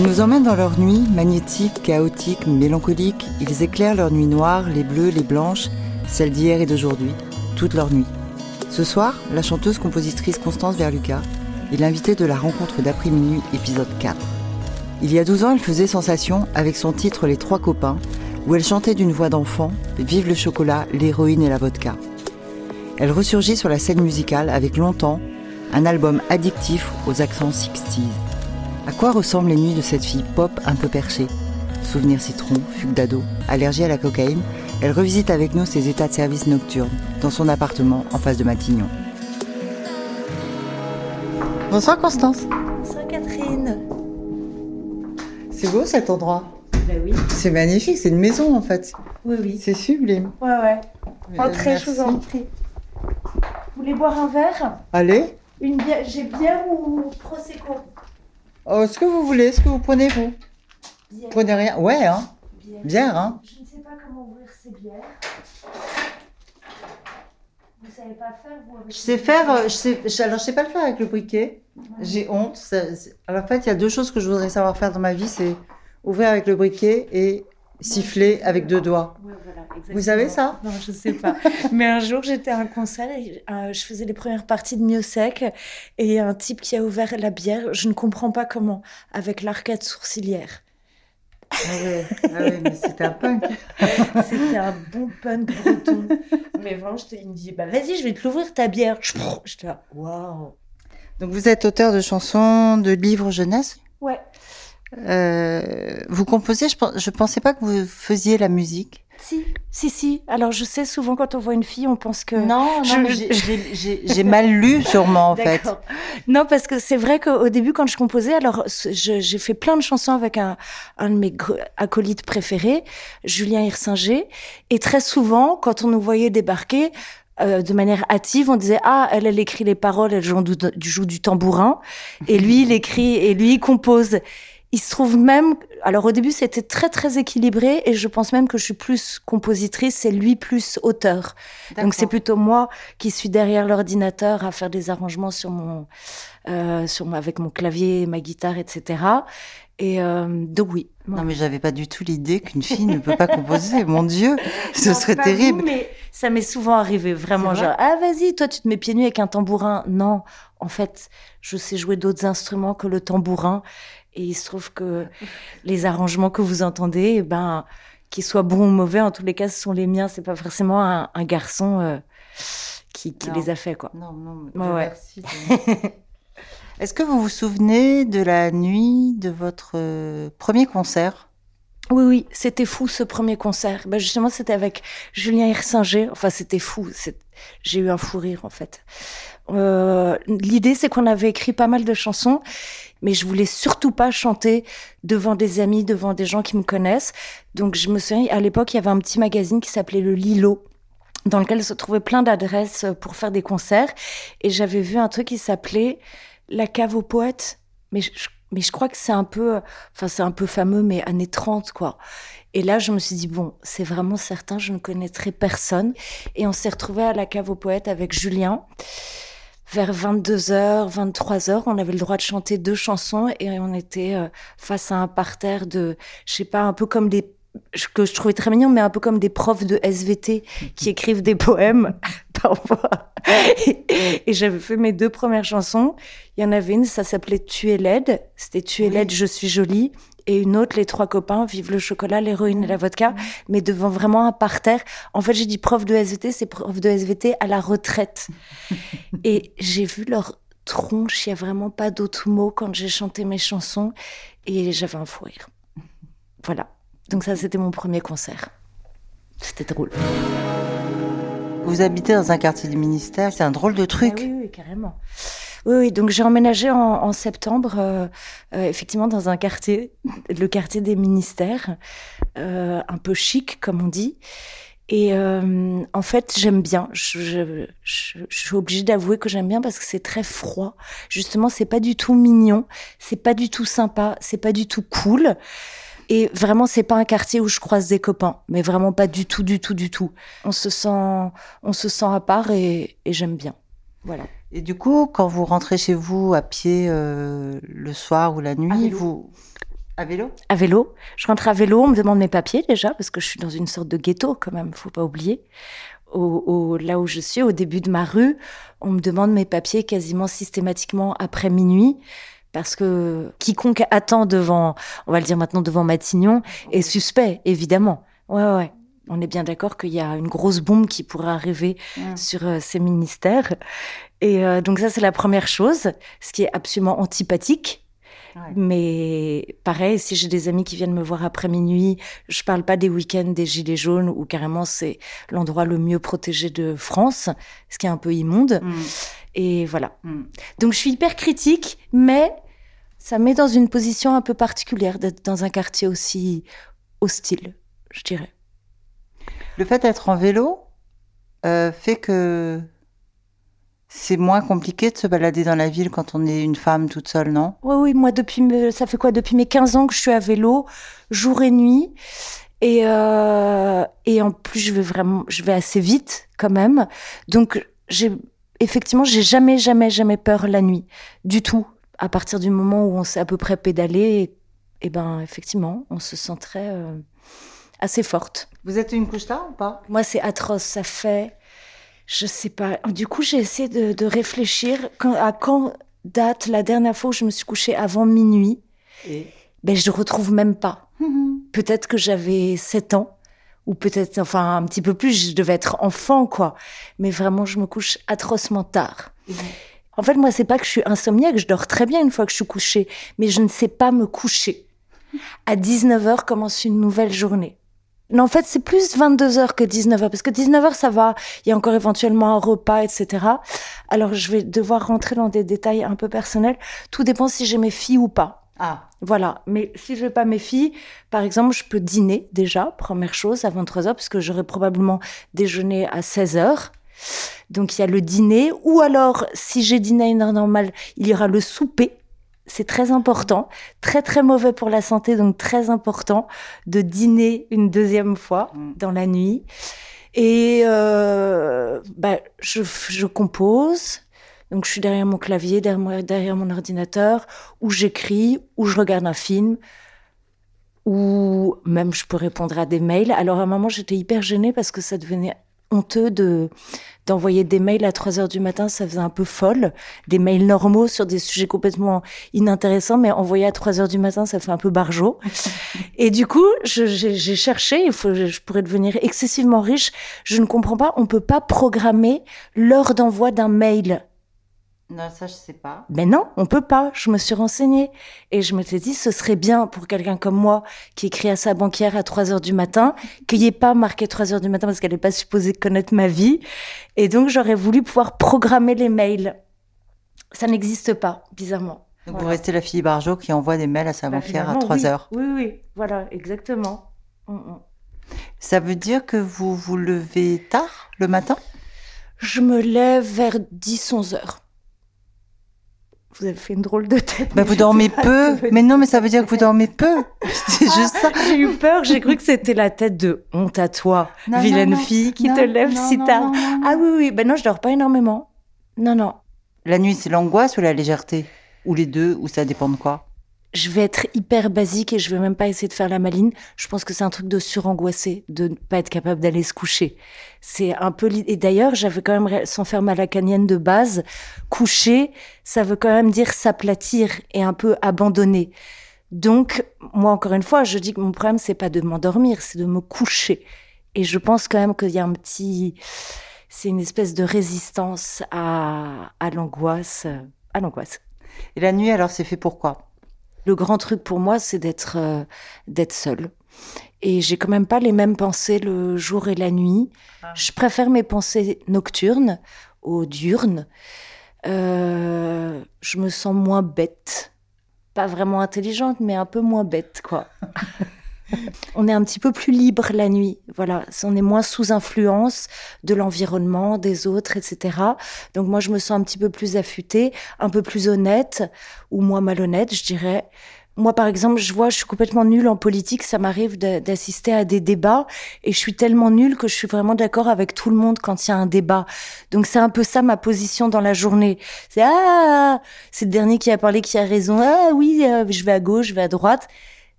Ils nous emmènent dans leur nuit, magnétique, chaotique, mélancolique. Ils éclairent leur nuit noire, les bleues, les blanches, celles d'hier et d'aujourd'hui, toute leur nuit. Ce soir, la chanteuse compositrice Constance Verluca est l'invitée de la rencontre d'après-minuit, épisode 4. Il y a 12 ans, elle faisait sensation avec son titre Les Trois Copains, où elle chantait d'une voix d'enfant Vive le chocolat, l'héroïne et la vodka. Elle ressurgit sur la scène musicale avec Longtemps, un album addictif aux accents 60s. À quoi ressemblent les nuits de cette fille pop un peu perchée Souvenirs citron, fugue d'ado, allergie à la cocaïne, elle revisite avec nous ses états de service nocturnes dans son appartement en face de Matignon. Bonsoir Constance. Bonsoir Catherine. C'est beau cet endroit. Bah oui. C'est magnifique, c'est une maison en fait. Oui, oui. C'est sublime. Ouais, ouais. Entrez, je vous en prie. Vous voulez boire un verre? Allez, Une bière J'ai bière ou prosecco Oh, ce que vous voulez, ce que vous prenez vous. Bière. Prenez rien. Ouais, hein. Bière. Bière, hein. Je ne sais pas comment ouvrir ces bières. Vous savez pas faire, vous avec Je sais faire, euh, je sais, je- alors je sais pas le faire avec le briquet. J'ai honte. ça- alors en fait, il y a deux choses que je voudrais savoir faire dans ma vie, c'est ouvrir avec le briquet et siffler avec deux doigts. Voilà. Vous savez ça? Non, je sais pas. Mais un jour, j'étais à un concert et euh, je faisais les premières parties de et il y a un type qui a ouvert la bière, je ne comprends pas comment, avec l'arcade sourcilière. Ah ouais, ah ouais, mais c'est un punk. C'était un bon punk breton. Mais vraiment, il me dit, bah vas-y, je vais te l'ouvrir ta bière. Je J'étais là, waouh. Donc vous êtes auteur de chansons, de livres jeunesse? Ouais. Euh, vous composez, je, je pensais pas que vous faisiez la musique. Si, si, si. Alors, je sais, souvent, quand on voit une fille, on pense que. Non, je- non, j'ai- mal lu sûrement en fait. Non, parce que c'est vrai qu'au début, quand je composais, alors j'ai fait plein de chansons avec un, un de mes acolytes préférés, Julien Hirsinger. Et très souvent, quand on nous voyait débarquer, euh, de manière hâtive, on disait ah elle elle écrit les paroles, elle joue du, joue du tambourin, et lui il écrit et lui il compose. Il se trouve même, alors au début c'était très très équilibré et je pense même que je suis plus compositrice, c'est lui plus auteur. Donc c'est plutôt moi qui suis derrière l'ordinateur à faire des arrangements sur mon, euh, sur avec mon clavier, ma guitare, etc. Et euh, donc oui. Non, mais j'avais pas du tout l'idée qu'une fille ne peut pas composer. Mon Dieu, ce Non, serait terrible. vous, mais ça m'est souvent arrivé, vraiment. Vrai Genre, ah vas-y, toi tu te mets pieds nus avec un tambourin. Non, en fait, je sais jouer d'autres instruments que le tambourin. Et il se trouve que les arrangements que vous entendez, eh ben, qu'ils soient bons ou mauvais, en tous les cas, ce sont les miens. C'est pas forcément un, un garçon euh, qui, les a fait, quoi. Non, non, Ouais, Dieu ouais. merci. Est-ce que vous vous souvenez de la nuit de votre euh, premier concert? Oui, oui, c'était fou ce premier concert. Ben justement, c'était avec Julien Hirsinger. Enfin, c'était fou. J'ai eu un fou rire, en fait. Euh, L'idée, c'est qu'on avait écrit pas mal de chansons, mais je voulais surtout pas chanter devant des amis, devant des gens qui me connaissent. Donc, je me souviens, à l'époque, il y avait un petit magazine qui s'appelait Le Lilo dans lequel se trouvaient plein d'adresses pour faire des concerts. Et j'avais vu un truc qui s'appelait La cave aux poètes. Mais je, mais je crois que c'est un peu, enfin, c'est un peu fameux, mais années 30, quoi. Et là, je me suis dit, bon, c'est vraiment certain, je ne connaîtrai personne. Et on s'est retrouvés à la cave aux poètes avec Julien. Vers 22h, 23h, on avait le droit de chanter deux chansons et on était euh, face à un parterre de, je sais pas, un peu comme des que je trouvais très mignon, mais un peu comme des profs de SVT qui écrivent des poèmes parfois. Et, et j'avais fait mes deux premières chansons. Il y en avait une, ça s'appelait Tu es laide. C'était Tu es laide, je suis jolie. Et une autre, Les trois copains, Vive le chocolat, l'héroïne et la vodka. Mais devant vraiment un parterre. En fait, j'ai dit prof de SVT, c'est prof de SVT à la retraite. et j'ai vu leur tronche, il n'y a vraiment pas d'autres mots quand j'ai chanté mes chansons. Et j'avais un fou rire. Voilà. Donc ça, c'était mon premier concert. C'était drôle. Vous habitez dans un quartier du ministère, c'est un drôle de truc. Ah oui, oui, carrément. Oui, oui, donc j'ai emménagé en, en septembre, euh, euh, effectivement, dans un quartier, le quartier des ministères, euh, un peu chic, comme on dit. Et euh, en fait, j'aime bien. Je, je, je, je suis obligée d'avouer que j'aime bien parce que c'est très froid. Justement, c'est pas du tout mignon, c'est pas du tout sympa, c'est pas du tout cool. Et vraiment, c'est pas un quartier où je croise des copains, mais vraiment pas du tout, du tout, du tout. On se sent, on se sent à part et, et j'aime bien. Voilà. Et du coup, quand vous rentrez chez vous à pied euh, le soir ou la nuit, vélo. vous à vélo À vélo. Je rentre à vélo, on me demande mes papiers déjà, parce que je suis dans une sorte de ghetto quand même, faut pas oublier. Au, au- là où je suis, au début de ma rue, on me demande mes papiers quasiment systématiquement après minuit. Parce que quiconque attend devant, on va le dire maintenant devant Matignon, est suspect, évidemment. Ouais, ouais. On est bien d'accord qu'il y a une grosse bombe qui pourrait arriver sur euh, ces ministères. Et euh, donc ça, c'est la première chose, ce qui est absolument antipathique. Ouais. Mais pareil, si j'ai des amis qui viennent me voir après minuit, je parle pas des week-ends des gilets jaunes où carrément c'est l'endroit le mieux protégé de France, ce qui est un peu immonde. Mm. Et voilà. Mm. Donc je suis hyper critique, mais ça me met dans une position un peu particulière d'être dans un quartier aussi hostile, je dirais. Le fait d'être en vélo euh, fait que c'est moins compliqué de se balader dans la ville quand on est une femme toute seule, non? Oui, oui, moi, depuis, ça fait quoi? Depuis mes 15 ans que je suis à vélo, jour et nuit. Et, euh, et en plus, je vais vraiment, je vais assez vite quand même. Donc, j'ai, effectivement, j'ai jamais, jamais, jamais peur la nuit. Du tout. À partir du moment où on sait à peu près pédaler, et, et ben, effectivement, on se sent très, euh, assez forte. Vous êtes une couche tard ou pas? Moi, c'est atroce. Ça fait, je sais pas. Du coup, j'ai essayé de, de réfléchir quand- à quand date la dernière fois où je me suis couchée avant minuit. Et? Ben, je ne retrouve même pas. Peut-être que j'avais 7 ans, ou peut-être, enfin, un petit peu plus, je devais être enfant, quoi. Mais vraiment, je me couche atrocement tard. En fait, moi, c'est pas que je suis insomniaque, je dors très bien une fois que je suis couchée, mais je ne sais pas me coucher. À 19h commence une nouvelle journée. Non, en fait, c'est plus 22h que 19h, parce que 19h, ça va, il y a encore éventuellement un repas, etc. Alors, je vais devoir rentrer dans des détails un peu personnels. Tout dépend si j'ai mes filles ou pas. Ah, Voilà, mais si je vais pas mes filles, par exemple, je peux dîner déjà, première chose, à 23h, parce que j'aurai probablement déjeuné à 16h. Donc il y a le dîner, ou alors, si j'ai dîné à une heure normale, il y aura le souper. C'est très important, très très mauvais pour la santé, donc très important de dîner une deuxième fois Mm. dans la nuit. Et euh, bah, je, je compose, donc je suis derrière mon clavier, derrière mon, derrière mon ordinateur, où j'écris, où je regarde un film, ou même je peux répondre à des mails. Alors à un moment, j'étais hyper gênée parce que ça devenait honteux de d'envoyer des mails à 3 heures du matin, ça faisait un peu folle. Des mails normaux sur des sujets complètement inintéressants, mais envoyer à 3 heures du matin, ça fait un peu barjot. Et du coup, j'ai cherché, il faut, je pourrais devenir excessivement riche. Je ne comprends pas, on peut pas programmer l'heure d'envoi d'un mail. Non, ça je sais pas. Mais non, on peut pas. Je me suis renseignée et je m'étais dit ce serait bien pour quelqu'un comme moi qui écrit à sa banquière à 3 heures du matin qu'il n'y ait pas marqué 3 heures du matin parce qu'elle n'est pas supposée connaître ma vie. Et donc j'aurais voulu pouvoir programmer les mails. Ça n'existe pas, bizarrement. Donc Voilà. vous restez la fille Barjot qui envoie des mails à sa Bah, banquière à finalement, 3 oui. heures. Oui, oui, voilà, exactement. Mm, mm. Ça veut dire que vous vous levez tard le matin? Je me lève vers 10-11 heures. Vous avez fait une drôle de tête. bah, Vous dormez peu. Mais non, mais ça veut dire que vous dormez peu. C'est juste ça. J'ai eu peur, j'ai cru que c'était la tête de honte à toi, Non, vilaine non, non. fille qui te lève si tard. Ah oui, oui, ben non, je dors pas énormément. Non, non. La nuit, c'est l'angoisse ou la légèreté? Ou les deux Ou ça dépend de quoi? Je vais être hyper basique et je vais même pas essayer de faire la maline. Je pense que c'est un truc de surangoissé, de ne pas être capable d'aller se coucher. C'est un peu. Et d'ailleurs, j'avais quand même, sans faire ma lacanienne de base, coucher, ça veut quand même dire s'aplatir et un peu abandonner. Donc, moi, encore une fois, je dis que mon problème, c'est pas de m'endormir, c'est de me coucher. Et je pense quand même qu'il y a un petit, c'est une espèce de résistance à, l'angoisse, à l'angoisse. Et la nuit, alors, c'est fait pour quoi? Le grand truc pour moi, c'est d'être euh, d'être seule Et j'ai quand même pas les mêmes pensées le jour et la nuit. Ah. Je préfère mes pensées nocturnes aux diurnes. Euh, je me sens moins bête. Pas vraiment intelligente, mais un peu moins bête, quoi. on est un petit peu plus libre la nuit. Voilà, on est moins sous influence de l'environnement, des autres, etc. Donc moi, je me sens un petit peu plus affûtée, un peu plus honnête ou moins malhonnête, je dirais. Moi, par exemple, je vois, je suis complètement nulle en politique. Ça m'arrive d'assister à des débats et je suis tellement nulle que je suis vraiment d'accord avec tout le monde quand il y a un débat. Donc c'est un peu ça ma position dans la journée. C'est ah, c'est le dernier qui a parlé qui a raison. Ah oui, euh, je vais à gauche, je vais à droite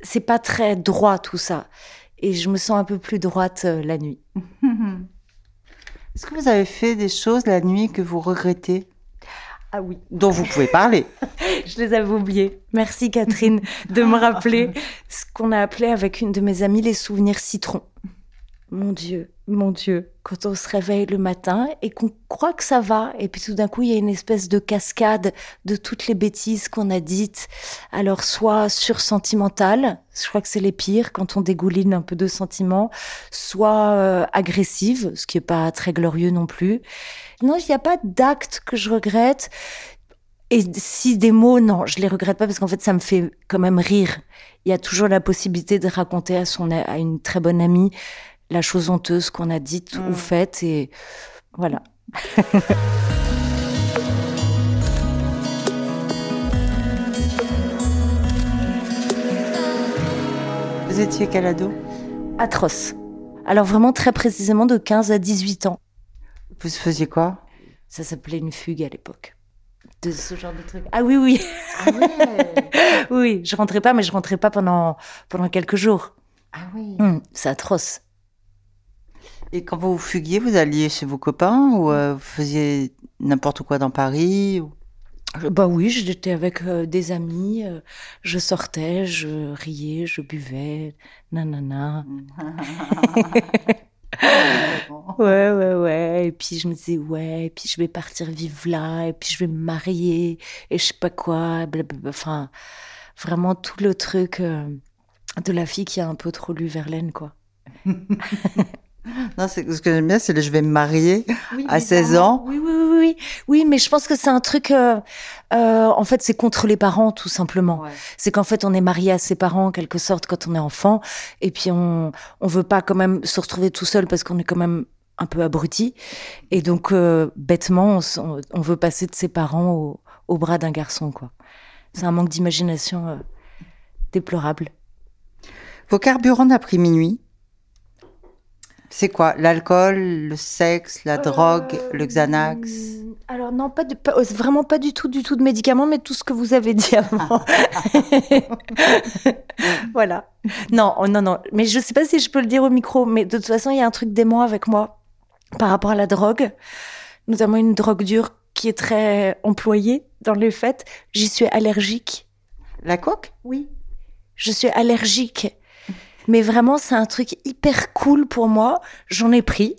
c'est pas très droit tout ça. Et je me sens un peu plus droite euh, la nuit. Est-ce que vous avez fait des choses la nuit que vous regrettez? Ah oui. Dont vous pouvez parler. je les avais oubliés. Merci Catherine de me rappeler ce qu'on a appelé avec une de mes amies les souvenirs citron. Mon Dieu, mon Dieu, quand on se réveille le matin et qu'on croit que ça va, et puis tout d'un coup, il y a une espèce de cascade de toutes les bêtises qu'on a dites. Alors, soit sur sentimentale, je crois que c'est les pires quand on dégouline un peu de sentiments, soit euh, agressive, ce qui est pas très glorieux non plus. Non, il n'y a pas d'acte que je regrette. Et si des mots, non, je les regrette pas parce qu'en fait, ça me fait quand même rire. Il y a toujours la possibilité de raconter à son, à une très bonne amie la chose honteuse qu'on a dite ou mm. faite et voilà. Vous étiez quel ado? Atroce. Alors vraiment très précisément de 15 à 18 ans. Vous faisiez quoi? Ça s'appelait une fugue à l'époque. De ce genre de truc. Ah oui, oui. Ah oui, je rentrais pas, mais je rentrais pas pendant, pendant quelques jours. Ah oui. Hum, c'est atroce. Et quand vous fuguiez, vous alliez chez vos copains ou euh, vous faisiez n'importe quoi dans Paris Bah oui, j'étais avec euh, des amis, euh, je sortais, je riais, je buvais, nanana. ouais, ouais, ouais. Et puis je me disais, ouais, et puis je vais partir vivre là, et puis je vais me marier, et je sais pas quoi, blablabla. Enfin, vraiment tout le truc de la fille qui a un peu trop lu Verlaine, quoi. Non, ce que j'aime bien, c'est le je vais me marier à 16 ans. Oui, oui, oui, oui. Oui, mais je pense que c'est un truc. Euh, euh, en fait, c'est contre les parents, tout simplement. C'est qu'en fait, on est marié à ses parents, en quelque sorte, quand on est enfant, et puis on on veut pas quand même se retrouver tout seul parce qu'on est quand même un peu abruti, et donc euh, bêtement, on, on, veut passer de ses parents au, au bras d'un garçon, quoi. C'est un manque d'imagination euh, déplorable. Vos carburants d'après minuit c'est quoi? L'alcool, le sexe, la drogue, le Xanax? euh, Alors non, pas, euh, vraiment pas du tout, du tout de médicaments, mais tout ce que vous avez dit avant. voilà. Non, oh, non, non. Mais je sais pas si je peux le dire au micro, mais de toute façon, il y a un truc dément avec moi par rapport à la drogue, notamment une drogue dure qui est très employée dans les faits. J'y suis allergique. La coque Oui. Je suis allergique mais vraiment, c'est un truc hyper cool pour moi. J'en ai pris.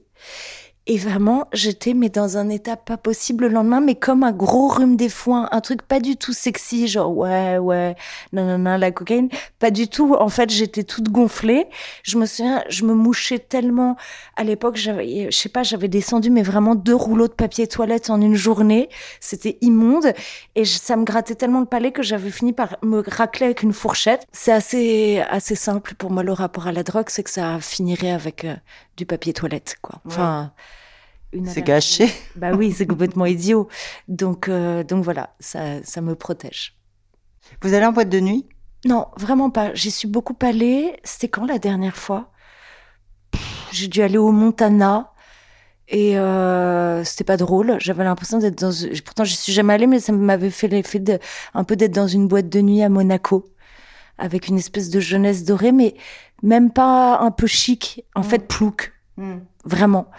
Et vraiment, j'étais mais dans un état pas possible le lendemain, mais comme un gros rhume des foins, un truc pas du tout sexy, genre ouais ouais, non non non, la cocaïne, pas du tout. En fait, j'étais toute gonflée. Je me souviens, je me mouchais tellement. À l'époque, j'avais, je sais pas, j'avais descendu mais vraiment deux rouleaux de papier toilette en une journée. C'était immonde et ça me grattait tellement le palais que j'avais fini par me racler avec une fourchette. C'est assez assez simple pour moi le rapport à la drogue, c'est que ça finirait avec euh, du papier toilette, quoi. Enfin. C'est gâché. Bah oui, c'est complètement idiot. Donc, euh, donc voilà, ça, ça me protège. Vous allez en boîte de nuit? Non, vraiment pas. J'y suis beaucoup allée. C'était quand la dernière fois? J'ai dû aller au Montana. Et euh, c'était pas drôle. J'avais l'impression d'être dans. Pourtant, je suis jamais allée, mais ça m'avait fait l'effet de un peu d'être dans une boîte de nuit à Monaco, avec une espèce de jeunesse dorée, mais même pas un peu chic. En mm. fait, plouc. Mm. Vraiment.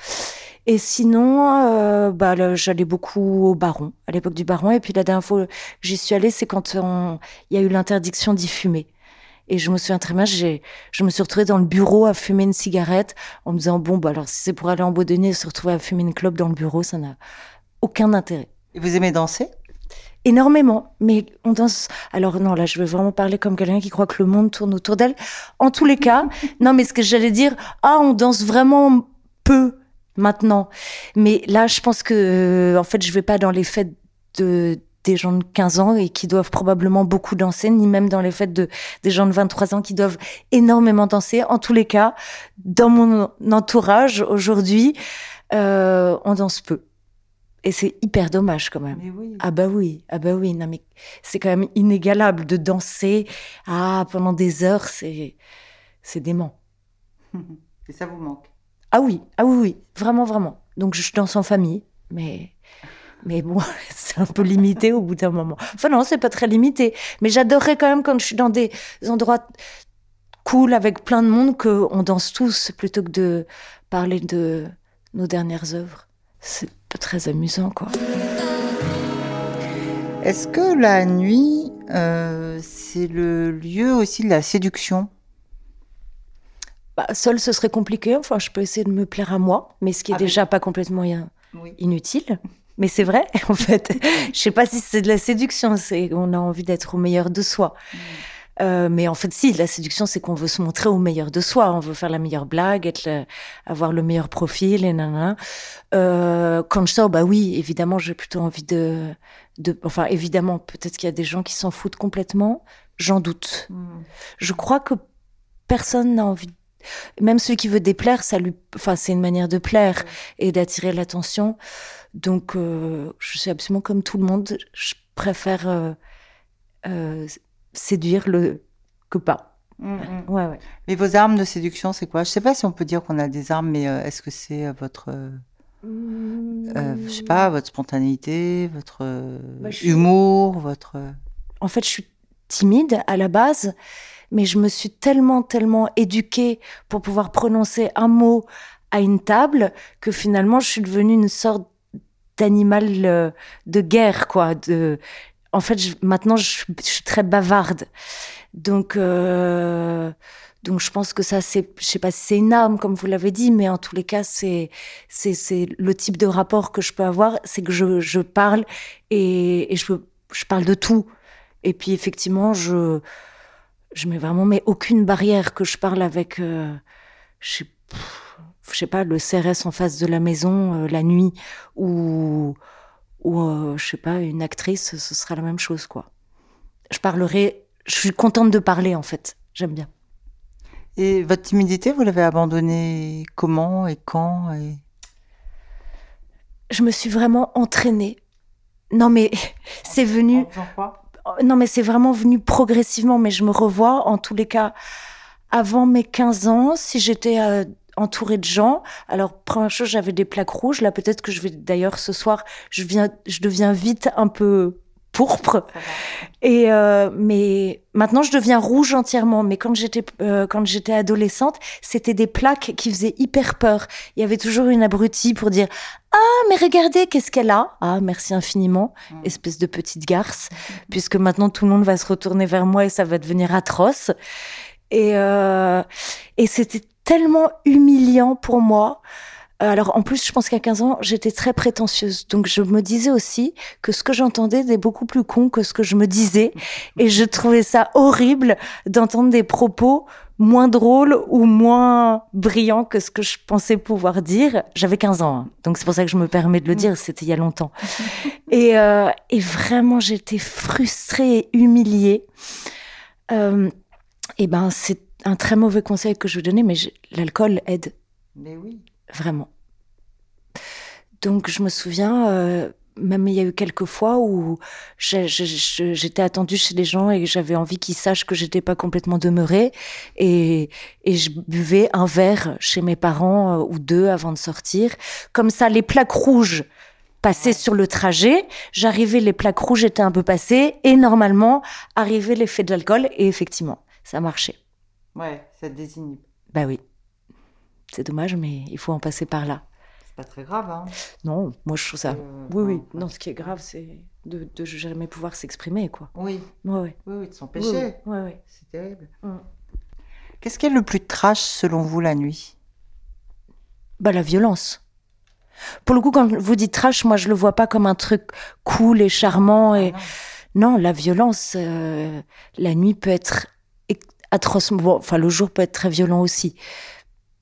Et sinon, euh, bah, j'allais beaucoup au Baron, à l'époque du Baron. Et puis la dernière fois que j'y suis allée, c'est quand il y a eu l'interdiction d'y fumer. Et je me souviens très bien, je me suis retrouvée dans le bureau à fumer une cigarette en me disant, bon, bah, alors si c'est pour aller en Bois de se retrouver à fumer une clope dans le bureau, ça n'a aucun intérêt. Et vous aimez danser? Énormément. Mais on danse. Alors non, là, je vais vraiment parler comme quelqu'un qui croit que le monde tourne autour d'elle. En tous les cas, non, mais ce que j'allais dire, ah, on danse vraiment peu maintenant. Mais là, je pense que, euh, en fait, je vais pas dans les fêtes de des gens de 15 ans et qui doivent probablement beaucoup danser, ni même dans les fêtes de des gens de 23 ans qui doivent énormément danser. En tous les cas, dans mon entourage aujourd'hui, euh, on danse peu. Et c'est hyper dommage quand même. Ah bah oui, ah bah oui, non mais c'est quand même inégalable de danser ah pendant des heures, c'est c'est dément. Et ça vous manque? Ah oui, ah oui oui, vraiment vraiment. Donc je danse en famille, mais mais bon, c'est un peu limité au bout d'un moment. Enfin non, c'est pas très limité, mais j'adorerais quand même quand je suis dans des endroits cool avec plein de monde qu'on danse tous plutôt que de parler de nos dernières œuvres. C'est pas très amusant, quoi. Est-ce que la nuit, euh, c'est le lieu aussi de la séduction? Bah, Seul, ce serait compliqué. Enfin, je peux essayer de me plaire à moi, mais ce qui est ah, déjà pas complètement inutile. Mais c'est vrai, en fait. je sais pas si c'est de la séduction. C'est on a envie d'être au meilleur de soi. Mm. Euh, mais en fait, si, la séduction, c'est qu'on veut se montrer au meilleur de soi. On veut faire la meilleure blague, être avoir le meilleur profil, et nanana. Euh, quand je sors, bah oui, évidemment, j'ai plutôt envie de, de, enfin, évidemment, peut-être qu'il y a des gens qui s'en foutent complètement. J'en doute. Hmm. Je crois que personne n'a envie même celui qui veut déplaire, ça lui, enfin, c'est une manière de plaire et d'attirer l'attention. Donc, euh, je suis absolument comme tout le monde. Je préfère euh, euh, séduire le que pas. Mm, mm. Ouais, ouais. Mais vos armes de séduction, c'est quoi? Je sais pas si on peut dire qu'on a des armes, mais est-ce que c'est votre, euh, je sais pas, votre spontanéité, votre bah, humour, votre. En fait, je suis timide à la base, mais je me suis tellement, tellement éduquée pour pouvoir prononcer un mot à une table que finalement, je suis devenue une sorte d'animal de guerre, quoi. En fait, maintenant, je, suis très bavarde. Donc, euh, donc je pense que ça, c'est, je sais pas si c'est une arme, comme vous l'avez dit, mais en tous les cas, c'est, c'est, c'est le type de rapport que je peux avoir, c'est que je, parle et, je parle de tout. Et puis, effectivement, je, je mets vraiment, mais aucune barrière que je parle avec, euh, je sais, je sais pas, le CRS en face de la maison euh, la nuit ou ou euh, je sais pas une actrice ce sera la même chose quoi. Je parlerai je suis contente de parler en fait. J'aime bien. Et votre timidité vous l'avez abandonnée comment et quand et... je me suis vraiment entraînée. Non mais c'est venu non mais c'est vraiment venu progressivement mais je me revois en tous les cas avant mes 15 ans si j'étais à entourée de gens. Alors, première chose, j'avais des plaques rouges. Là, peut-être que je vais, d'ailleurs, ce soir, je viens, je deviens vite un peu pourpre. Et euh, mais maintenant je deviens rouge entièrement. Mais quand j'étais euh, quand j'étais adolescente, c'était des plaques qui faisaient hyper peur. Il y avait toujours une abrutie pour dire ah mais regardez qu'est-ce qu'elle a? Ah merci infiniment, mm. espèce de petite garce. Puisque maintenant tout le monde va se retourner vers moi et ça va devenir atroce. Et euh, et c'était tellement humiliant pour moi. Euh, alors en plus, je pense qu'à 15 ans, j'étais très prétentieuse. Donc je me disais aussi que ce que j'entendais était beaucoup plus con que ce que je me disais. Et je trouvais ça horrible d'entendre des propos moins drôles ou moins brillants que ce que je pensais pouvoir dire. J'avais 15 ans, hein. donc c'est pour ça que je me permets de le dire, c'était il y a longtemps. Et, euh, et vraiment, j'étais frustrée et humiliée. Euh, et ben, c'est un très mauvais conseil que je veux donner, mais l'alcool aide. Mais oui. Vraiment. Donc je me souviens, euh, même il y a eu quelques fois où j'étais attendue chez les gens et j'avais envie qu'ils sachent que j'étais pas complètement demeurée et, et je buvais un verre chez mes parents euh, ou deux avant de sortir. Comme ça, les plaques rouges passaient sur le trajet. J'arrivais, les plaques rouges étaient un peu passées et normalement arrivait l'effet de l'alcool et effectivement, ça marchait. Ouais, ça désinhibe. Bah oui. C'est dommage, mais il faut en passer par là. C'est pas très grave, hein Non, moi je trouve ça. Euh, oui, oui. Non, ce qui est grave, c'est de, de jamais pouvoir s'exprimer, quoi. Oui. Ouais, Oui, oui, de s'empêcher. Oui, oui. C'est terrible. Mm. Qu'est-ce qui est le plus trash selon vous la nuit? Bah la violence. Pour le coup, quand vous dites trash, moi je le vois pas comme un truc cool et charmant. Et non, la violence, euh, la nuit peut être atroce. enfin, le jour peut être très violent aussi.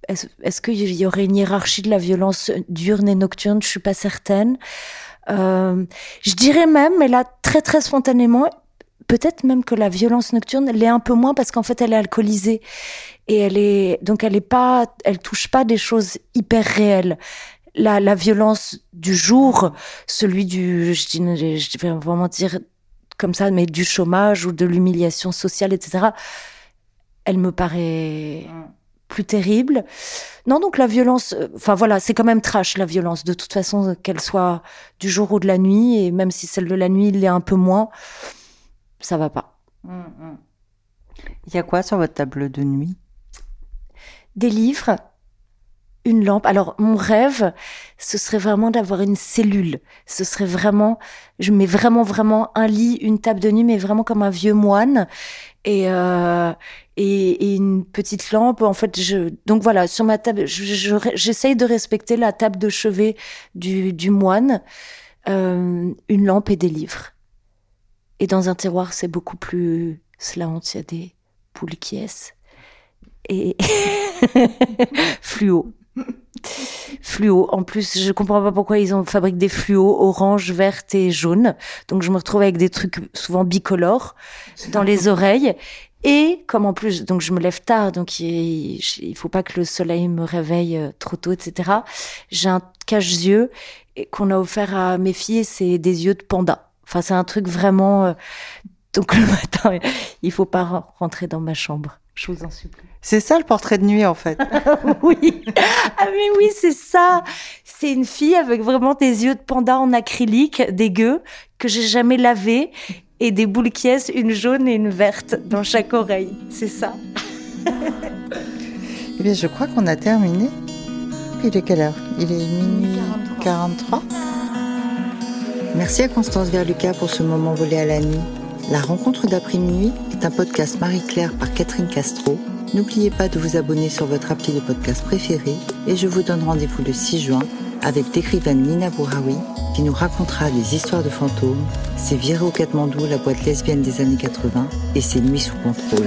Est-ce qu'il y aurait une hiérarchie de la violence diurne et nocturne? Je suis pas certaine. Euh, je dirais même, mais là très très spontanément, peut-être même que la violence nocturne l'est un peu moins parce qu'en fait elle est alcoolisée et elle est donc elle est pas, elle touche pas des choses hyper réelles. La, violence du jour, celui du, je, dis, je vais vraiment dire comme ça, mais du chômage ou de l'humiliation sociale, etc. Elle me paraît plus terrible. Non, donc la violence, euh, enfin voilà, c'est quand même trash la violence, de toute façon, qu'elle soit du jour ou de la nuit, et même si celle de la nuit l'est un peu moins, ça va pas. Il y a quoi sur votre table de nuit? Des livres, une lampe. Alors, mon rêve, ce serait vraiment d'avoir une cellule. Ce serait vraiment, je mets vraiment, vraiment un lit, une table de nuit, mais vraiment comme un vieux moine. Et, euh, et, une petite lampe. En fait, je, donc voilà, sur ma table, j'essaye de respecter la table de chevet du, moine, euh, une lampe et des livres. Et dans un terroir, c'est beaucoup plus cela honte, il y a des poules qui et fluo. Fluo. En plus, je comprends pas pourquoi ils ont fabriqué des fluos orange, verte et jaune. Donc je me retrouve avec des trucs souvent bicolores dans les oreilles. Et comme en plus, donc je me lève tard, donc il, il faut pas que le soleil me réveille euh, trop tôt, etc. J'ai un cache-yeux qu'on a offert à mes filles, c'est des yeux de panda. Enfin, c'est un truc vraiment. Donc le matin, il faut pas rentrer dans ma chambre. Je vous en supplie. C'est ça le portrait de nuit en fait. oui. Ah mais oui, c'est ça. C'est une fille avec vraiment des yeux de panda en acrylique, dégueu, que j'ai jamais lavé et des boules qui une jaune et une verte dans chaque oreille. C'est ça. eh bien, je crois qu'on a terminé. Il est quelle heure? Il est minuit 43. Merci à Constance Verluca pour ce moment volé à la nuit. La rencontre d'après-minuit est un podcast Marie-Claire par Catherine Castro. N'oubliez pas de vous abonner sur votre appli de podcast préféré et je vous donne rendez-vous le 6 juin avec l'écrivaine Nina Bouraoui qui nous racontera des histoires de fantômes, ses virées au Katmandou, la boîte lesbienne des années 80 et ses nuits sous contrôle.